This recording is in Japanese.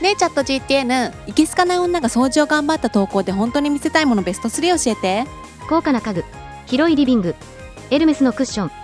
ねえチャット GTN いけすかない女が掃除を頑張った投稿で本当に見せたいものベスト3教えて。高価な家具広いリビングエルメスのクッション